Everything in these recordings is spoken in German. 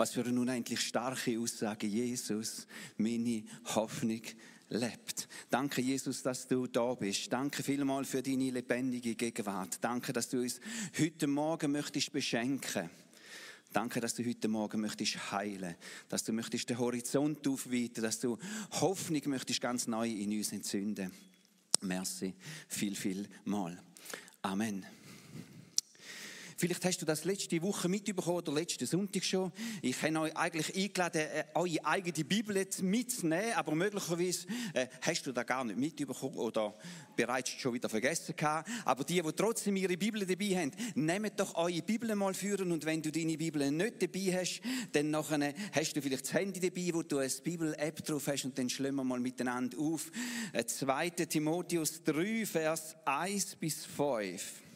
Was für eine unendlich starke Aussage. Jesus, meine Hoffnung lebt. Danke, Jesus, dass du da bist. Danke vielmal für deine lebendige Gegenwart. Danke, dass du uns heute Morgen möchtest beschenken. Danke, dass du heute Morgen möchtest heilen, dass du möchtest den Horizont aufweiten, dass du Hoffnung möchtest ganz neu in uns entzünden. Merci, viel, viel mal. Amen. Vielleicht hast du das letzte Woche mitbekommen oder letzten Sonntag schon. Ich habe euch eigentlich eingeladen, äh, eure eigene Bibel jetzt mitzunehmen, aber möglicherweise äh, hast du da gar nicht mitbekommen oder bereits schon wieder vergessen gehabt. Aber die, die trotzdem ihre Bibel dabei haben, nehmt doch eure Bibel mal führen und wenn du deine Bibel nicht dabei hast, dann nachher hast du vielleicht das Handy dabei, wo du eine Bibel-App drauf hast und dann schlagen wir mal miteinander auf. 2. Äh, Timotheus 3, Vers 1 bis 5.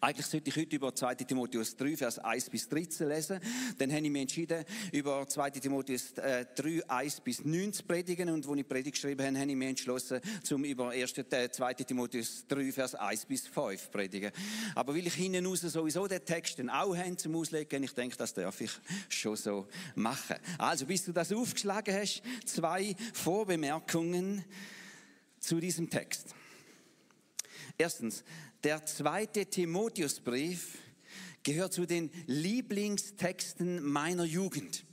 Eigentlich sollte ich heute über 2 Timotheus 3, Vers 1 bis 13 lesen. Dann habe ich mich entschieden, über 2 Timotheus 3, äh, 1 bis 9 zu predigen. Und als ich Predigt geschrieben habe, habe ich mich entschlossen, zum über 1, 2 äh, Timotheus 3, Vers 1 bis 5 zu predigen. Aber weil ich hinten raus sowieso den Text dann auch habe zum Auslegen, ich denke, das darf ich schon so machen. Also, bis du das aufgeschlagen hast, zwei Vorbemerkungen zu diesem Text. Erstens, der zweite Timotheusbrief gehört zu den Lieblingstexten meiner Jugend.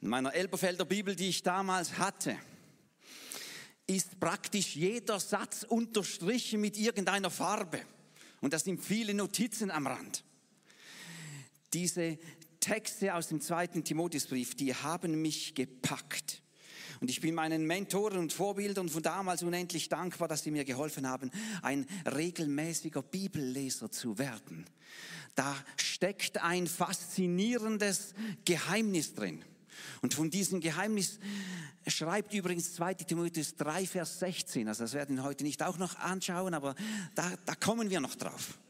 In meiner Elberfelder Bibel, die ich damals hatte, ist praktisch jeder Satz unterstrichen mit irgendeiner Farbe. Und das sind viele Notizen am Rand. Diese Texte aus dem zweiten Timotheusbrief, die haben mich gepackt. Und ich bin meinen Mentoren und Vorbildern von damals unendlich dankbar, dass sie mir geholfen haben, ein regelmäßiger Bibelleser zu werden. Da steckt ein faszinierendes Geheimnis drin. Und von diesem Geheimnis schreibt übrigens 2 Timotheus 3, Vers 16. Also das werden wir heute nicht auch noch anschauen, aber da, da kommen wir noch drauf.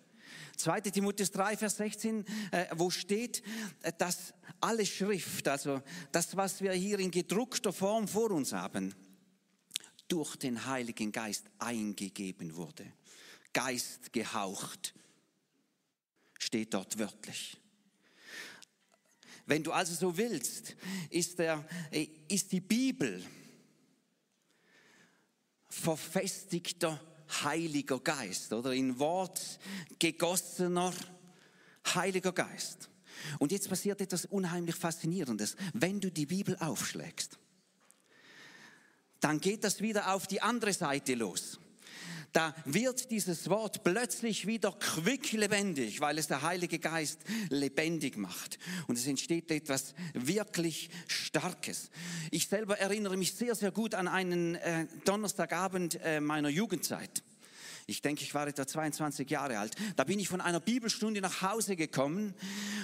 2 Timotheus 3, Vers 16, äh, wo steht, äh, dass alle Schrift, also das, was wir hier in gedruckter Form vor uns haben, durch den Heiligen Geist eingegeben wurde. Geist gehaucht, steht dort wörtlich. Wenn du also so willst, ist, der, äh, ist die Bibel verfestigter Heiliger Geist, oder in Wort gegossener Heiliger Geist. Und jetzt passiert etwas unheimlich Faszinierendes. Wenn du die Bibel aufschlägst, dann geht das wieder auf die andere Seite los da wird dieses Wort plötzlich wieder quicklebendig, weil es der Heilige Geist lebendig macht. Und es entsteht etwas wirklich Starkes. Ich selber erinnere mich sehr, sehr gut an einen äh, Donnerstagabend äh, meiner Jugendzeit. Ich denke, ich war etwa 22 Jahre alt. Da bin ich von einer Bibelstunde nach Hause gekommen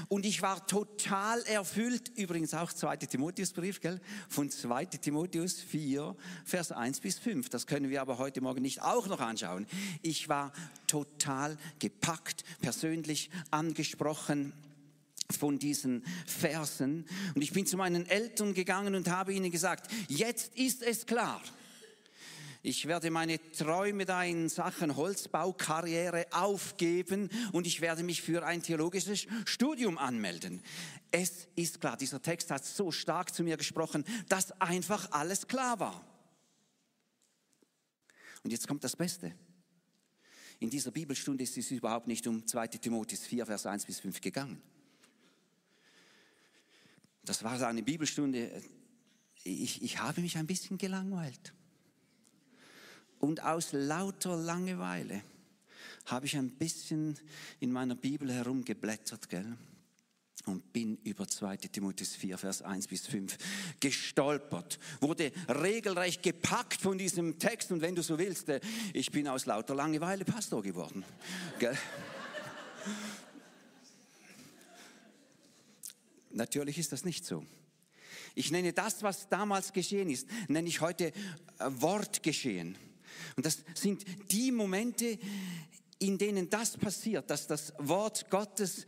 und ich war total erfüllt, übrigens auch 2. Timotheusbrief, gell? Von 2. Timotheus 4, Vers 1 bis 5. Das können wir aber heute Morgen nicht auch noch anschauen. Ich war total gepackt, persönlich angesprochen von diesen Versen. Und ich bin zu meinen Eltern gegangen und habe ihnen gesagt, jetzt ist es klar. Ich werde meine Träume da in Sachen Holzbaukarriere aufgeben und ich werde mich für ein theologisches Studium anmelden. Es ist klar, dieser Text hat so stark zu mir gesprochen, dass einfach alles klar war. Und jetzt kommt das Beste. In dieser Bibelstunde ist es überhaupt nicht um 2 Timotheus 4, Vers 1 bis 5 gegangen. Das war eine Bibelstunde, ich, ich habe mich ein bisschen gelangweilt. Und aus lauter Langeweile habe ich ein bisschen in meiner Bibel herumgeblättert, gell? Und bin über 2 Timotheus 4, Vers 1 bis 5 gestolpert, wurde regelrecht gepackt von diesem Text. Und wenn du so willst, äh, ich bin aus lauter Langeweile Pastor geworden. Gell? Natürlich ist das nicht so. Ich nenne das, was damals geschehen ist, nenne ich heute äh, Wortgeschehen. Und das sind die Momente, in denen das passiert, dass das Wort Gottes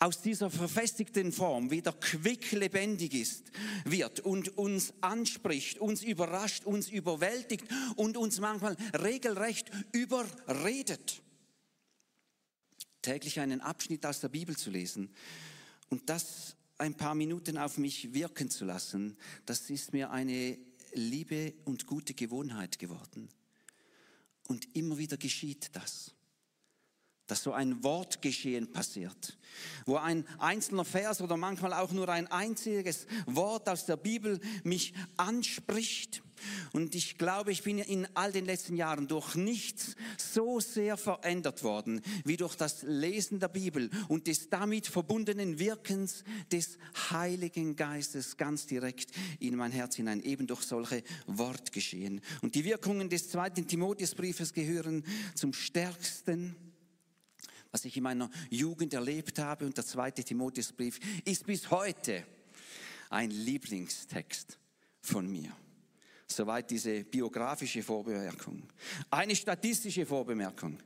aus dieser verfestigten Form wieder quicklebendig ist, wird und uns anspricht, uns überrascht, uns überwältigt und uns manchmal regelrecht überredet. Täglich einen Abschnitt aus der Bibel zu lesen und das ein paar Minuten auf mich wirken zu lassen, das ist mir eine liebe und gute Gewohnheit geworden. Und immer wieder geschieht das dass so ein Wortgeschehen passiert, wo ein einzelner Vers oder manchmal auch nur ein einziges Wort aus der Bibel mich anspricht. Und ich glaube, ich bin in all den letzten Jahren durch nichts so sehr verändert worden wie durch das Lesen der Bibel und des damit verbundenen Wirkens des Heiligen Geistes ganz direkt in mein Herz hinein, eben durch solche Wortgeschehen. Und die Wirkungen des zweiten Timotheusbriefes gehören zum stärksten was ich in meiner Jugend erlebt habe. Und der zweite Timotheusbrief ist bis heute ein Lieblingstext von mir. Soweit diese biografische Vorbemerkung. Eine statistische Vorbemerkung.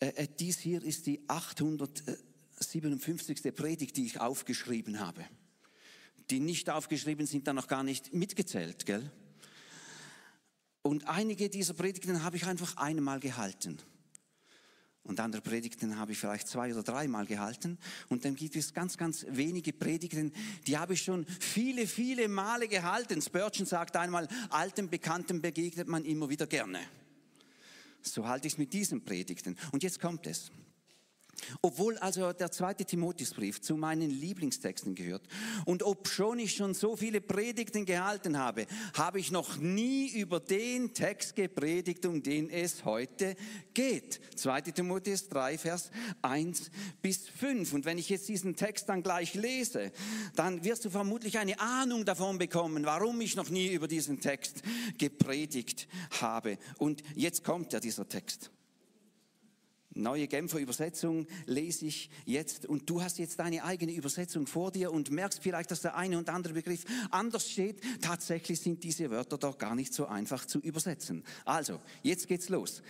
Äh, äh dies hier ist die 857. Predigt, die ich aufgeschrieben habe. Die nicht aufgeschrieben sind dann noch gar nicht mitgezählt, gell? Und einige dieser Predigten habe ich einfach einmal gehalten. Und andere Predigten habe ich vielleicht zwei oder dreimal gehalten. Und dann gibt es ganz, ganz wenige Predigten, die habe ich schon viele, viele Male gehalten. Spurgeon sagt einmal, alten Bekannten begegnet man immer wieder gerne. So halte ich es mit diesen Predigten. Und jetzt kommt es. Obwohl also der zweite Timotheusbrief zu meinen Lieblingstexten gehört und obschon ich schon so viele Predigten gehalten habe, habe ich noch nie über den Text gepredigt, um den es heute geht. 2. Timotheus 3, Vers 1 bis 5. Und wenn ich jetzt diesen Text dann gleich lese, dann wirst du vermutlich eine Ahnung davon bekommen, warum ich noch nie über diesen Text gepredigt habe. Und jetzt kommt ja dieser Text. Neue Genfer Übersetzung lese ich jetzt und du hast jetzt deine eigene Übersetzung vor dir und merkst vielleicht, dass der eine und andere Begriff anders steht. Tatsächlich sind diese Wörter doch gar nicht so einfach zu übersetzen. Also, jetzt geht's los.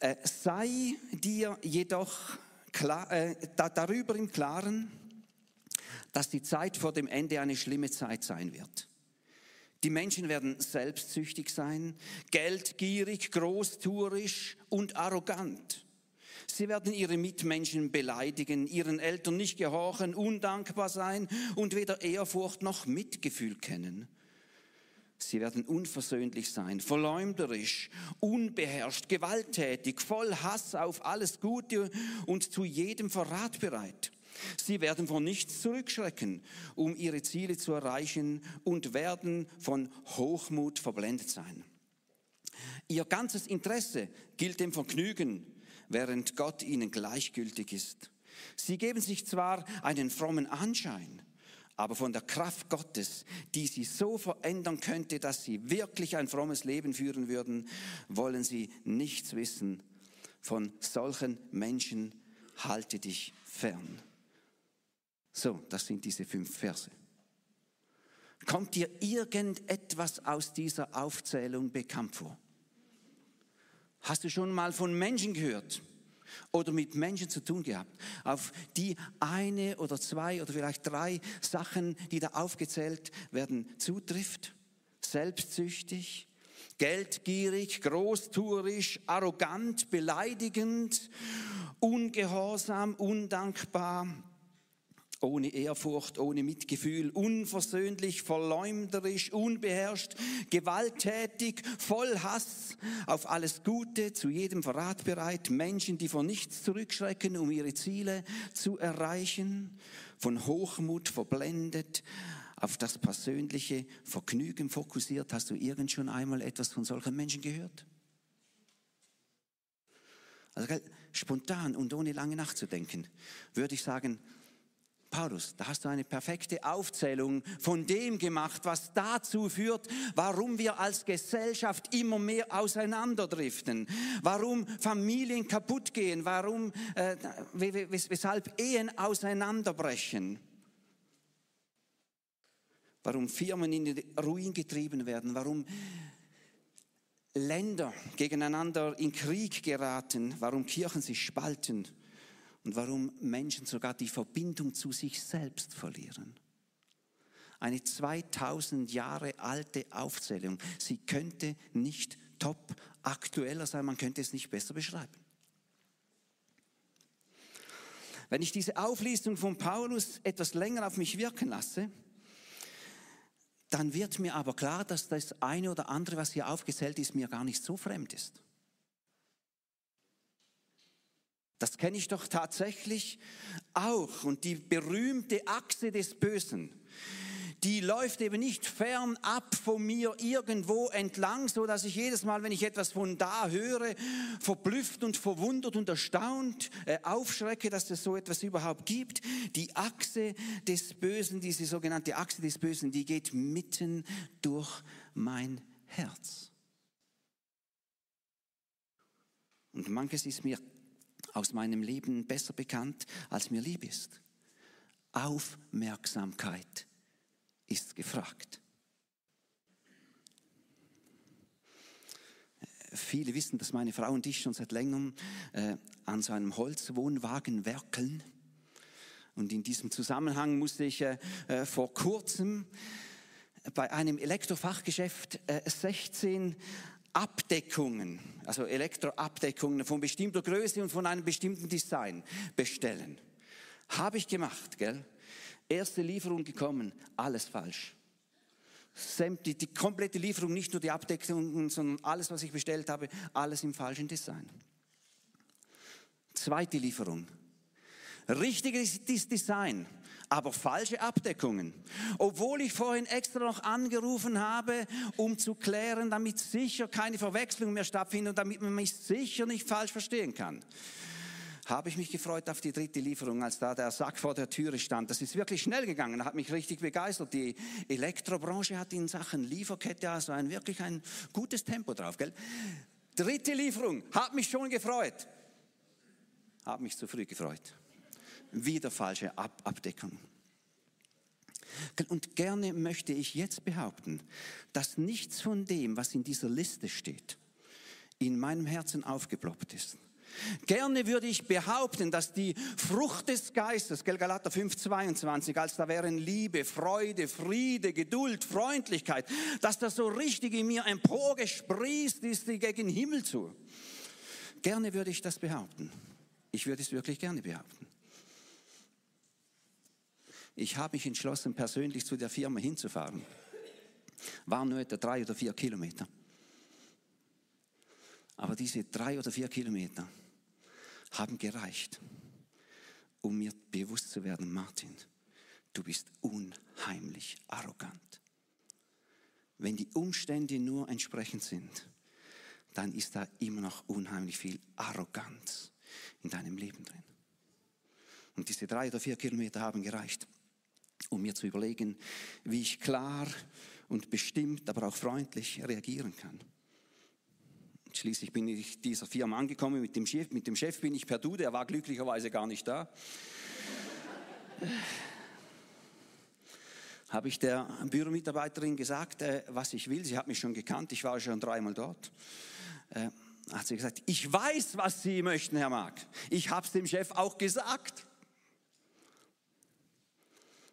Äh, sei dir jedoch klar, äh, da, darüber im Klaren, dass die Zeit vor dem Ende eine schlimme Zeit sein wird. Die Menschen werden selbstsüchtig sein, geldgierig, großtuerisch und arrogant. Sie werden ihre Mitmenschen beleidigen, ihren Eltern nicht gehorchen, undankbar sein und weder Ehrfurcht noch Mitgefühl kennen. Sie werden unversöhnlich sein, verleumderisch, unbeherrscht, gewalttätig, voll Hass auf alles Gute und zu jedem Verrat bereit. Sie werden vor nichts zurückschrecken, um ihre Ziele zu erreichen und werden von Hochmut verblendet sein. Ihr ganzes Interesse gilt dem Vergnügen, während Gott ihnen gleichgültig ist. Sie geben sich zwar einen frommen Anschein, aber von der Kraft Gottes, die sie so verändern könnte, dass sie wirklich ein frommes Leben führen würden, wollen sie nichts wissen. Von solchen Menschen halte dich fern. So, das sind diese fünf Verse. Kommt dir irgendetwas aus dieser Aufzählung bekannt vor? Hast du schon mal von Menschen gehört oder mit Menschen zu tun gehabt, auf die eine oder zwei oder vielleicht drei Sachen, die da aufgezählt werden, zutrifft? Selbstsüchtig, geldgierig, großtuerisch, arrogant, beleidigend, ungehorsam, undankbar, ohne Ehrfurcht, ohne Mitgefühl, unversöhnlich, verleumderisch, unbeherrscht, gewalttätig, voll Hass auf alles Gute, zu jedem Verrat bereit, Menschen, die vor nichts zurückschrecken, um ihre Ziele zu erreichen, von Hochmut verblendet, auf das persönliche Vergnügen fokussiert. Hast du irgend schon einmal etwas von solchen Menschen gehört? Also spontan und ohne lange nachzudenken, würde ich sagen, Paulus, da hast du eine perfekte Aufzählung von dem gemacht, was dazu führt, warum wir als Gesellschaft immer mehr auseinanderdriften, warum Familien kaputt gehen, warum, äh, weshalb Ehen auseinanderbrechen, warum Firmen in den Ruin getrieben werden, warum Länder gegeneinander in Krieg geraten, warum Kirchen sich spalten und warum Menschen sogar die Verbindung zu sich selbst verlieren. Eine 2000 Jahre alte Aufzählung. Sie könnte nicht top aktueller sein, man könnte es nicht besser beschreiben. wenn ich diese Auflistung von Paulus etwas länger auf mich wirken lasse, dann wird mir aber klar, dass das eine oder andere, was hier aufgezählt ist, mir gar nicht so fremd ist. Das kenne ich doch tatsächlich auch. Und die berühmte Achse des Bösen, die läuft eben nicht fernab von mir irgendwo entlang, so dass ich jedes Mal, wenn ich etwas von da höre, verblüfft und verwundert und erstaunt äh, aufschrecke, dass es so etwas überhaupt gibt. Die Achse des Bösen, diese sogenannte Achse des Bösen, die geht mitten durch mein Herz. Und manches ist mir aus meinem Leben besser bekannt, als mir lieb ist. Aufmerksamkeit ist gefragt. Viele wissen, dass meine Frau und ich schon seit längerem äh, an so einem Holzwohnwagen werkeln. Und in diesem Zusammenhang musste ich äh, äh vor kurzem bei einem Elektrofachgeschäft äh, 16 Abdeckungen, also Elektroabdeckungen von bestimmter Größe und von einem bestimmten Design bestellen. Habe ich gemacht, gell? Erste Lieferung gekommen, alles falsch. Die, die komplette Lieferung, nicht nur die Abdeckungen, sondern alles, was ich bestellt habe, alles im falschen Design. Zweite Lieferung. Richtiges Design, aber falsche Abdeckungen. Obwohl ich vorhin extra noch angerufen habe, um zu klären, damit sicher keine Verwechslung mehr stattfindet und damit man mich sicher nicht falsch verstehen kann habe ich mich gefreut auf die dritte Lieferung, als da der Sack vor der Türe stand. Das ist wirklich schnell gegangen, hat mich richtig begeistert. Die Elektrobranche hat in Sachen Lieferkette also ein wirklich ein gutes Tempo drauf, gell? Dritte Lieferung, hat mich schon gefreut. Hat mich zu früh gefreut. Wieder falsche Ab Abdeckung. Und gerne möchte ich jetzt behaupten, dass nichts von dem, was in dieser Liste steht, in meinem Herzen aufgeploppt ist. Gerne würde ich behaupten, dass die Frucht des Geistes, Galater 5, 22, als da wären Liebe, Freude, Friede, Geduld, Freundlichkeit, dass das so richtig in mir emporgesprießt ist gegen Himmel zu. Gerne würde ich das behaupten. Ich würde es wirklich gerne behaupten. Ich habe mich entschlossen, persönlich zu der Firma hinzufahren. Waren nur etwa drei oder vier Kilometer. Aber diese drei oder vier Kilometer, haben gereicht, um mir bewusst zu werden, Martin, du bist unheimlich arrogant. Wenn die Umstände nur entsprechend sind, dann ist da immer noch unheimlich viel Arroganz in deinem Leben drin. Und diese drei oder vier Kilometer haben gereicht, um mir zu überlegen, wie ich klar und bestimmt, aber auch freundlich reagieren kann. Schließlich bin ich dieser Firma angekommen, mit dem Chef, mit dem Chef bin ich per Du, der war glücklicherweise gar nicht da. Habe ich der Büromitarbeiterin gesagt, äh, was ich will. Sie hat mich schon gekannt, ich war schon dreimal dort. Äh, hat sie gesagt, ich weiß, was Sie möchten, Herr Mark. Ich habe es dem Chef auch gesagt.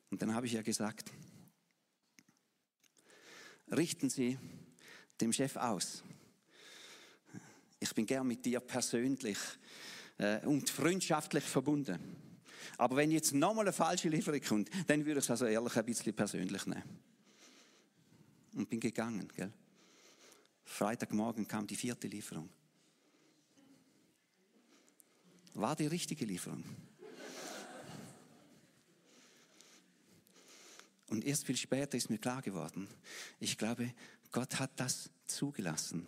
Und dann habe ich ja gesagt, richten Sie dem Chef aus, ich bin gern mit dir persönlich äh, und freundschaftlich verbunden. Aber wenn jetzt nochmal eine falsche Lieferung kommt, dann würde ich es also ehrlich ein bisschen persönlich nehmen. Und bin gegangen, gell? Freitagmorgen kam die vierte Lieferung. War die richtige Lieferung? Und erst viel später ist mir klar geworden, ich glaube, Gott hat das zugelassen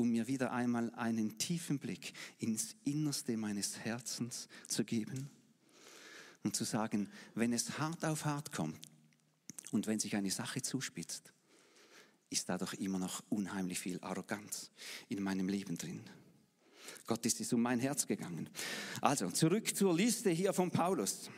um mir wieder einmal einen tiefen Blick ins Innerste meines Herzens zu geben und zu sagen, wenn es hart auf hart kommt und wenn sich eine Sache zuspitzt, ist da doch immer noch unheimlich viel Arroganz in meinem Leben drin. Gott ist es um mein Herz gegangen. Also zurück zur Liste hier von Paulus.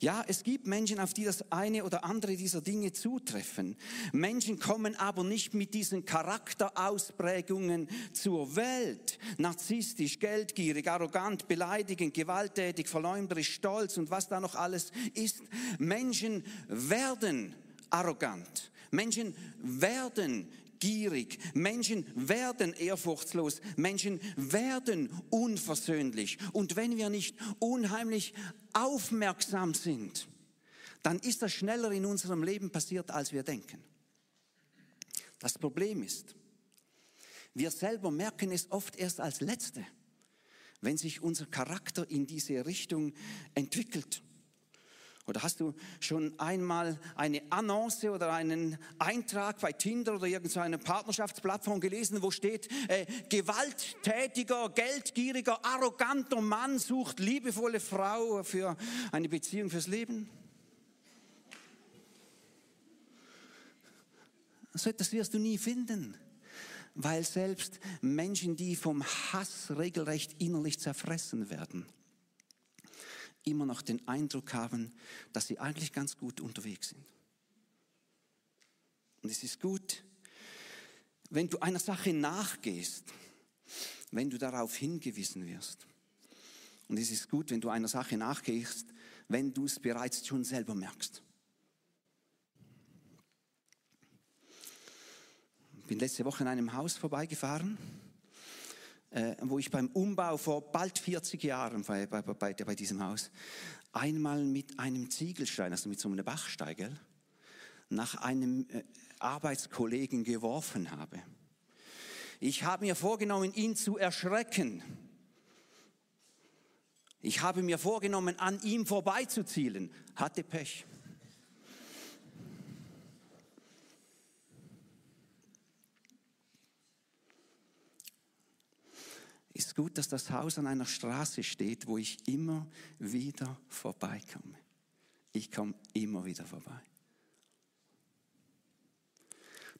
Ja, es gibt Menschen, auf die das eine oder andere dieser Dinge zutreffen. Menschen kommen aber nicht mit diesen Charakterausprägungen zur Welt. Narzisstisch, geldgierig, arrogant, beleidigend, gewalttätig, verleumderisch, stolz und was da noch alles ist. Menschen werden arrogant. Menschen werden gierig, Menschen werden ehrfurchtslos, Menschen werden unversöhnlich. Und wenn wir nicht unheimlich aufmerksam sind, dann ist das schneller in unserem Leben passiert, als wir denken. Das Problem ist, wir selber merken es oft erst als Letzte, wenn sich unser Charakter in diese Richtung entwickelt. Oder hast du schon einmal eine Annonce oder einen Eintrag bei Tinder oder irgendeiner Partnerschaftsplattform gelesen, wo steht, äh, gewalttätiger, geldgieriger, arroganter Mann sucht liebevolle Frau für eine Beziehung fürs Leben? So etwas wirst du nie finden, weil selbst Menschen, die vom Hass regelrecht innerlich zerfressen werden, immer noch den Eindruck haben, dass sie eigentlich ganz gut unterwegs sind. Und es ist gut, wenn du einer Sache nachgehst, wenn du darauf hingewiesen wirst. Und es ist gut, wenn du einer Sache nachgehst, wenn du es bereits schon selber merkst. Ich bin letzte Woche in einem Haus vorbeigefahren äh, wo ich beim Umbau vor bald 40 Jahren bei, bei, bei, bei diesem Haus einmal mit einem Ziegelstein, also mit so einem Bachsteigel, nach einem äh, Arbeitskollegen geworfen habe. Ich habe mir vorgenommen, ihn zu erschrecken. Ich habe mir vorgenommen, an ihm vorbeizuzielen, hatte Pech. Ist gut, dass das Haus an einer Straße steht, wo ich immer wieder vorbeikomme. Ich komme immer wieder vorbei.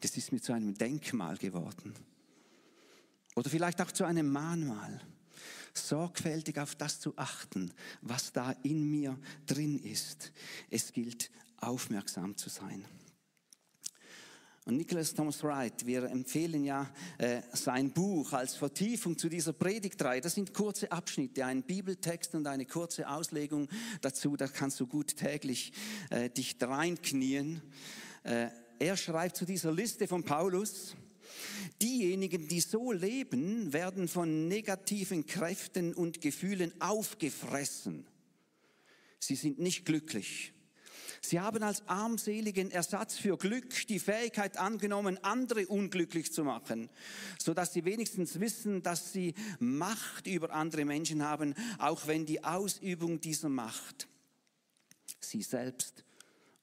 Das ist mir zu einem Denkmal geworden. Oder vielleicht auch zu einem Mahnmal. Sorgfältig auf das zu achten, was da in mir drin ist. Es gilt, aufmerksam zu sein. Und Nicholas Thomas Wright, wir empfehlen ja äh, sein Buch als Vertiefung zu dieser Predigtreihe. Das sind kurze Abschnitte, ein Bibeltext und eine kurze Auslegung dazu. Da kannst du gut täglich äh, dich reinknien. Äh, er schreibt zu dieser Liste von Paulus, Diejenigen, die so leben, werden von negativen Kräften und Gefühlen aufgefressen. Sie sind nicht glücklich. Sie haben als armseligen Ersatz für Glück die Fähigkeit angenommen, andere unglücklich zu machen, so dass sie wenigstens wissen, dass sie Macht über andere Menschen haben, auch wenn die Ausübung dieser Macht sie selbst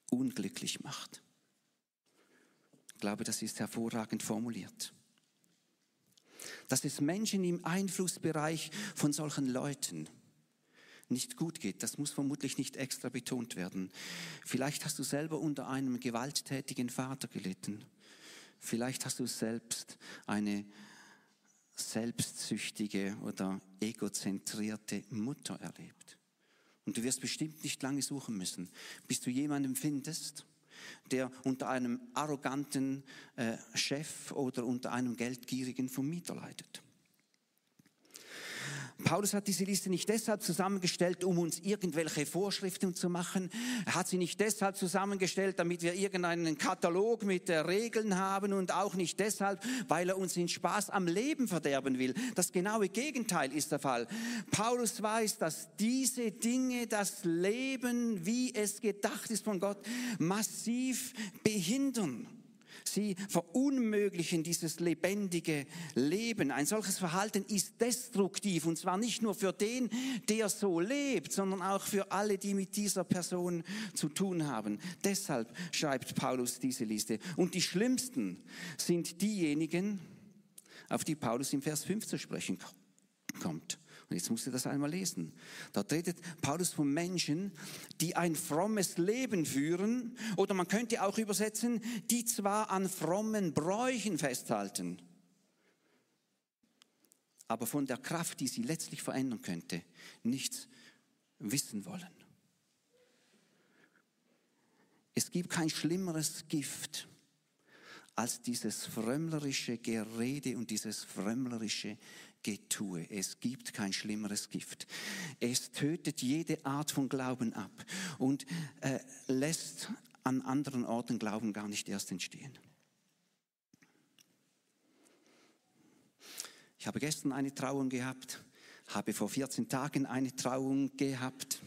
unglücklich macht. Ich glaube, das ist hervorragend formuliert. Dass es Menschen im Einflussbereich von solchen Leuten nicht gut geht. Das muss vermutlich nicht extra betont werden. Vielleicht hast du selber unter einem gewalttätigen Vater gelitten. Vielleicht hast du selbst eine selbstsüchtige oder egozentrierte Mutter erlebt. Und du wirst bestimmt nicht lange suchen müssen, bis du jemanden findest, der unter einem arroganten äh, Chef oder unter einem geldgierigen Vermieter leidet. Paulus hat diese Liste nicht deshalb zusammengestellt, um uns irgendwelche Vorschriften zu machen. Er hat sie nicht deshalb zusammengestellt, damit wir irgendeinen Katalog mit Regeln haben und auch nicht deshalb, weil er uns den Spaß am Leben verderben will. Das genaue Gegenteil ist der Fall. Paulus weiß, dass diese Dinge das Leben, wie es gedacht ist von Gott, massiv behindern. Sie verunmöglichen dieses lebendige Leben. Ein solches Verhalten ist destruktiv und zwar nicht nur für den, der so lebt, sondern auch für alle, die mit dieser Person zu tun haben. Deshalb schreibt Paulus diese Liste. Und die schlimmsten sind diejenigen, auf die Paulus im Vers 5 zu sprechen kommt. Und jetzt musst du das einmal lesen. Dort redet Paulus von Menschen, die ein frommes Leben führen, oder man könnte auch übersetzen, die zwar an frommen Bräuchen festhalten, aber von der Kraft, die sie letztlich verändern könnte, nichts wissen wollen. Es gibt kein schlimmeres Gift als dieses frömmlerische Gerede und dieses frömmlerische Getue. Es gibt kein schlimmeres Gift. Es tötet jede Art von Glauben ab und äh, lässt an anderen Orten Glauben gar nicht erst entstehen. Ich habe gestern eine Trauung gehabt, habe vor 14 Tagen eine Trauung gehabt.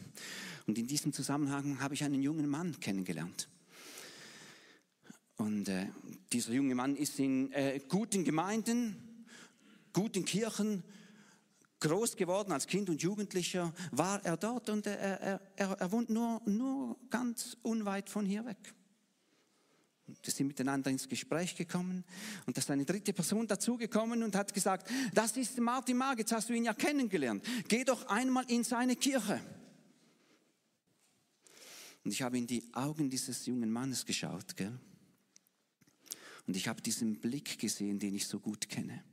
Und in diesem Zusammenhang habe ich einen jungen Mann kennengelernt. Und äh, dieser junge Mann ist in äh, guten Gemeinden, guten Kirchen groß geworden als Kind und Jugendlicher, war er dort und er, er, er, er wohnt nur, nur ganz unweit von hier weg. Wir sind miteinander ins Gespräch gekommen und da ist eine dritte Person dazugekommen und hat gesagt, das ist Martin Mag, jetzt hast du ihn ja kennengelernt. Geh doch einmal in seine Kirche. Und ich habe in die Augen dieses jungen Mannes geschaut, gell? Und ich habe diesen Blick gesehen, den ich so gut kenne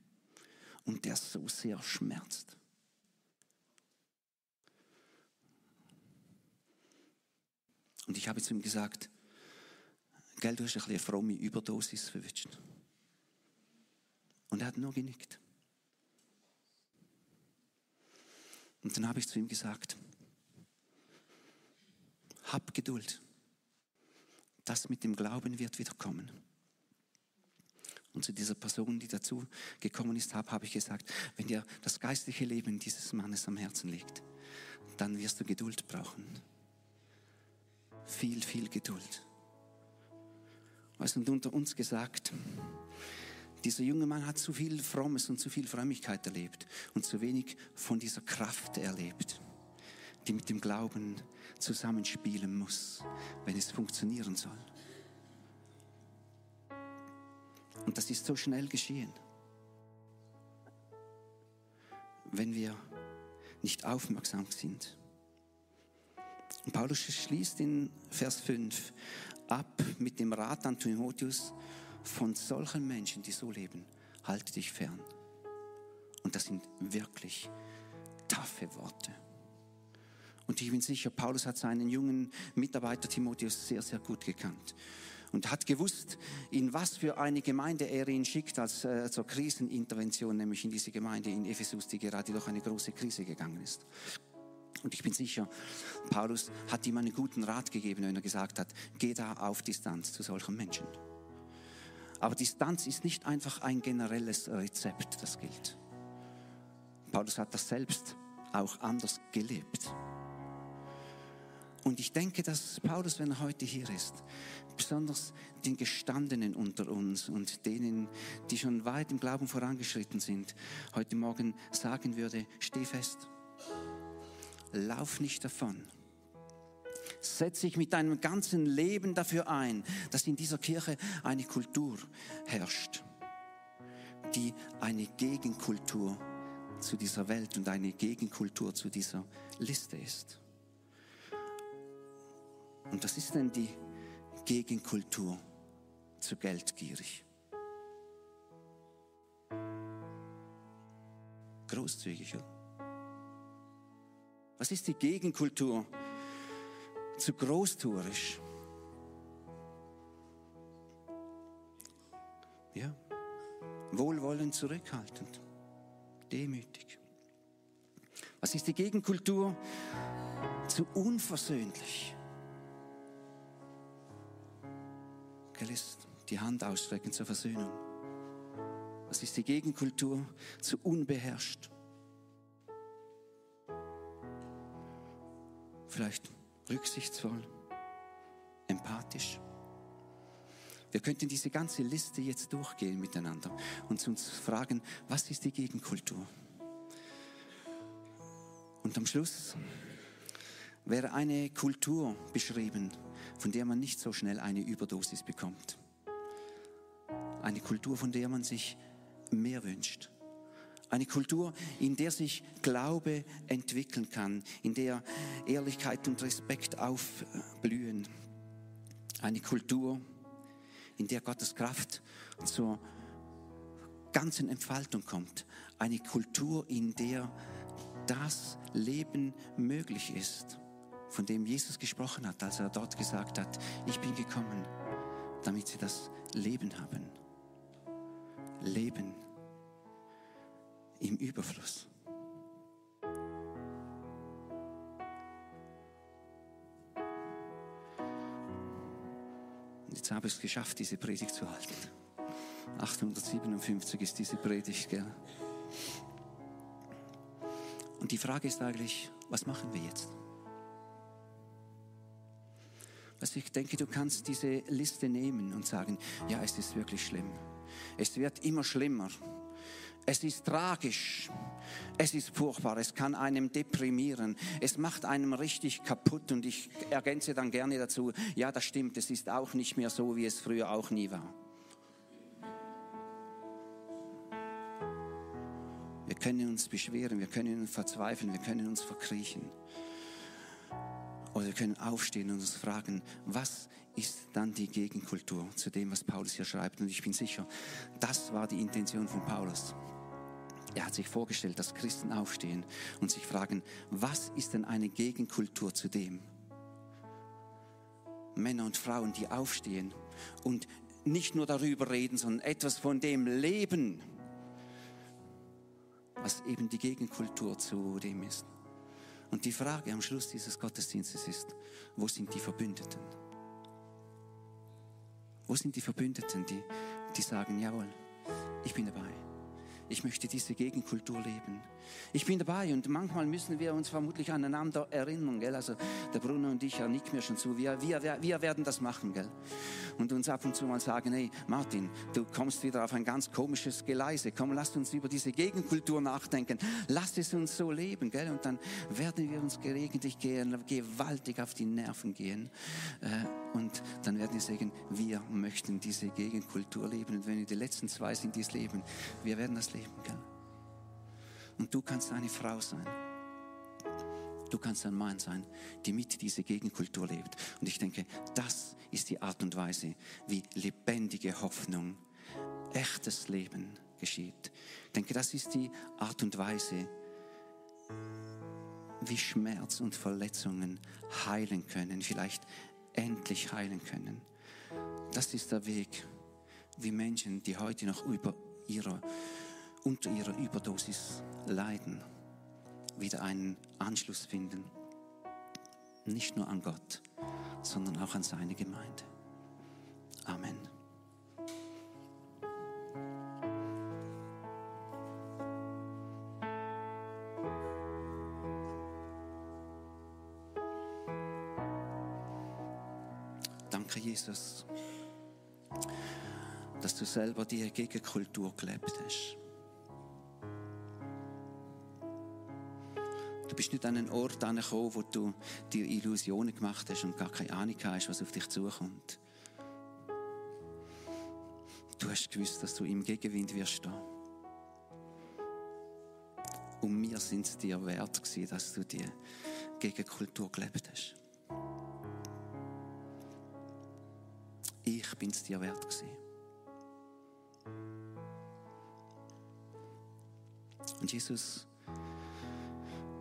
und der so sehr schmerzt. Und ich habe zu ihm gesagt, gell, du hast ein eine fromme Überdosis verwünscht. Und er hat nur genickt. Und dann habe ich zu ihm gesagt, hab Geduld. Das mit dem Glauben wird wieder kommen. Und zu dieser Person, die dazu gekommen ist, habe, habe ich gesagt, wenn dir das geistliche Leben dieses Mannes am Herzen liegt, dann wirst du Geduld brauchen. Viel, viel Geduld. Was und unter uns gesagt, dieser junge Mann hat zu viel Frommes und zu viel Frömmigkeit erlebt und zu wenig von dieser Kraft erlebt, die mit dem Glauben zusammenspielen muss, wenn es funktionieren soll. Und das ist so schnell geschehen. Wenn wir nicht aufmerksam sind. Und Paulus schließt in Vers 5 ab mit dem Rat an Timotheus, von solchen Menschen, die so leben, halte dich fern. Und das sind wirklich taffe Worte. Und ich bin sicher, Paulus hat seinen jungen Mitarbeiter Timotheus sehr, sehr gut gekannt und hat gewusst, in was für eine Gemeinde er ihn schickt als äh, zur Krisenintervention, nämlich in diese Gemeinde in Ephesus, die gerade durch eine große Krise gegangen ist. Und ich bin sicher, Paulus hat ihm einen guten Rat gegeben, wenn er gesagt hat, geh da auf Distanz zu solchen Menschen. Aber Distanz ist nicht einfach ein generelles Rezept, das gilt. Paulus hat das selbst auch anders gelebt. Und ich denke, dass Paulus, wenn er heute hier ist, besonders den Gestandenen unter uns und denen, die schon weit im Glauben vorangeschritten sind, heute Morgen sagen würde, steh fest, lauf nicht davon. Setz dich mit deinem ganzen Leben dafür ein, dass in dieser Kirche eine Kultur herrscht, die eine Gegenkultur zu dieser Welt und eine Gegenkultur zu dieser Liste ist. Und was ist denn die Gegenkultur zu geldgierig? Großzügig, oder? Was ist die Gegenkultur zu großtuerisch? Ja, wohlwollend zurückhaltend, demütig. Was ist die Gegenkultur zu unversöhnlich? Geist, die Hand ausstrecken zur Versöhnung. Was ist die Gegenkultur zu unbeherrscht? Vielleicht rücksichtsvoll, empathisch. Wir könnten diese ganze Liste jetzt durchgehen miteinander und uns fragen, was ist die Gegenkultur? Und am Schluss wäre eine Kultur beschrieben, von der man nicht so schnell eine Überdosis bekommt. Eine Kultur, von der man sich mehr wünscht. Eine Kultur, in der sich Glaube entwickeln kann, in der Ehrlichkeit und Respekt aufblühen. Eine Kultur, in der Gottes Kraft zur ganzen Entfaltung kommt. Eine Kultur, in der das Leben möglich ist von dem Jesus gesprochen hat, als er dort gesagt hat, ich bin gekommen, damit sie das Leben haben. Leben im Überfluss. Und jetzt habe ich es geschafft, diese Predigt zu halten. 857 ist diese Predigt, gell? Und die Frage ist eigentlich, was machen wir jetzt? Also ich denke, du kannst diese Liste nehmen und sagen, ja, es ist wirklich schlimm. Es wird immer schlimmer. Es ist tragisch. Es ist furchtbar. Es kann einem deprimieren. Es macht einem richtig kaputt. Und ich ergänze dann gerne dazu, ja, das stimmt. Es ist auch nicht mehr so, wie es früher auch nie war. Wir können uns beschweren, wir können verzweifeln, wir können uns verkriechen. Oder wir können aufstehen und uns fragen, was ist dann die Gegenkultur zu dem, was Paulus hier schreibt? Und ich bin sicher, das war die Intention von Paulus. Er hat sich vorgestellt, dass Christen aufstehen und sich fragen, was ist denn eine Gegenkultur zu dem? Männer und Frauen, die aufstehen und nicht nur darüber reden, sondern etwas von dem leben, was eben die Gegenkultur zu dem ist. Und die Frage am Schluss dieses Gottesdienstes ist, wo sind die Verbündeten? Wo sind die Verbündeten, die, die sagen, jawohl, ich bin dabei. Ich möchte diese Gegenkultur leben. Ich bin dabei und manchmal müssen wir uns vermutlich aneinander erinnern, gell? Also der Bruno und ich, er nickt mir schon zu. Wir, wir, wir werden das machen, gell? Und uns ab und zu mal sagen, hey Martin, du kommst wieder auf ein ganz komisches Geleise. Komm, lass uns über diese Gegenkultur nachdenken. Lass es uns so leben, gell? Und dann werden wir uns gelegentlich gewaltig auf die Nerven gehen. Äh, und dann werden wir sagen, wir möchten diese Gegenkultur leben. Und wenn wir die letzten zwei sind, die es leben, wir werden das leben, gell? Und du kannst eine Frau sein. Du kannst ein Mann sein, die mit dieser Gegenkultur lebt. Und ich denke, das ist die Art und Weise, wie lebendige Hoffnung, echtes Leben geschieht. Ich denke, das ist die Art und Weise, wie Schmerz und Verletzungen heilen können, vielleicht endlich heilen können. Das ist der Weg, wie Menschen, die heute noch über ihrer unter ihrer Überdosis leiden, wieder einen Anschluss finden. Nicht nur an Gott, sondern auch an seine Gemeinde. Amen. Danke, Jesus, dass du selber die Gegenkultur gelebt hast. Bist nicht an einen Ort angekommen, wo du dir Illusionen gemacht hast und gar keine Ahnung hast, was auf dich zukommt. Du hast gewusst, dass du im Gegenwind wirst stehen. Und mir sind es dir wert gewesen, dass du die Gegenkultur gelebt hast. Ich bin es dir wert gewesen. Und Jesus,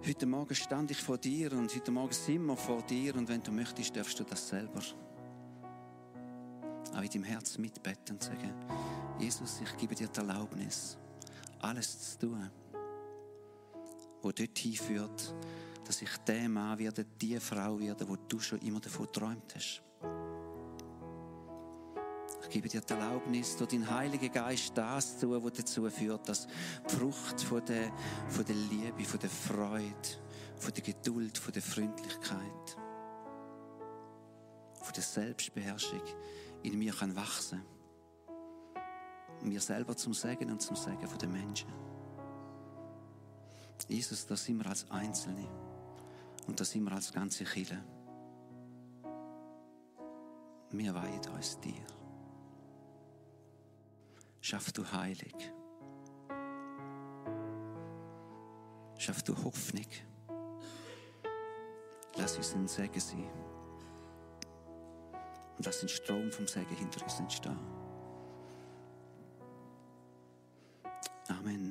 Heute Morgen stand ich vor dir und heute Morgen sind wir vor dir und wenn du möchtest, darfst du das selber auch in deinem Herz mitbeten und sagen, Jesus, ich gebe dir die Erlaubnis, alles zu tun, wo dort hinführt, dass ich der Mann werde, die Frau werde, wo du schon immer davon geträumt hast. Ich gebe dir die Erlaubnis, durch den Heiligen Geist das zu, was dazu führt, dass die Frucht von der, von der Liebe, von der Freude, von der Geduld, von der Freundlichkeit, von der Selbstbeherrschung in mir kann wachsen. Mir selber zum Segen und zum Segen den Menschen. Jesus, da sind wir als Einzelne und da sind wir als ganze Kirche. Wir weihen uns dir schaff du heilig. Schaff du Hoffnung. Lass uns ein Segen sein. Und lass den Strom vom Segen hinter uns entstehen. Amen.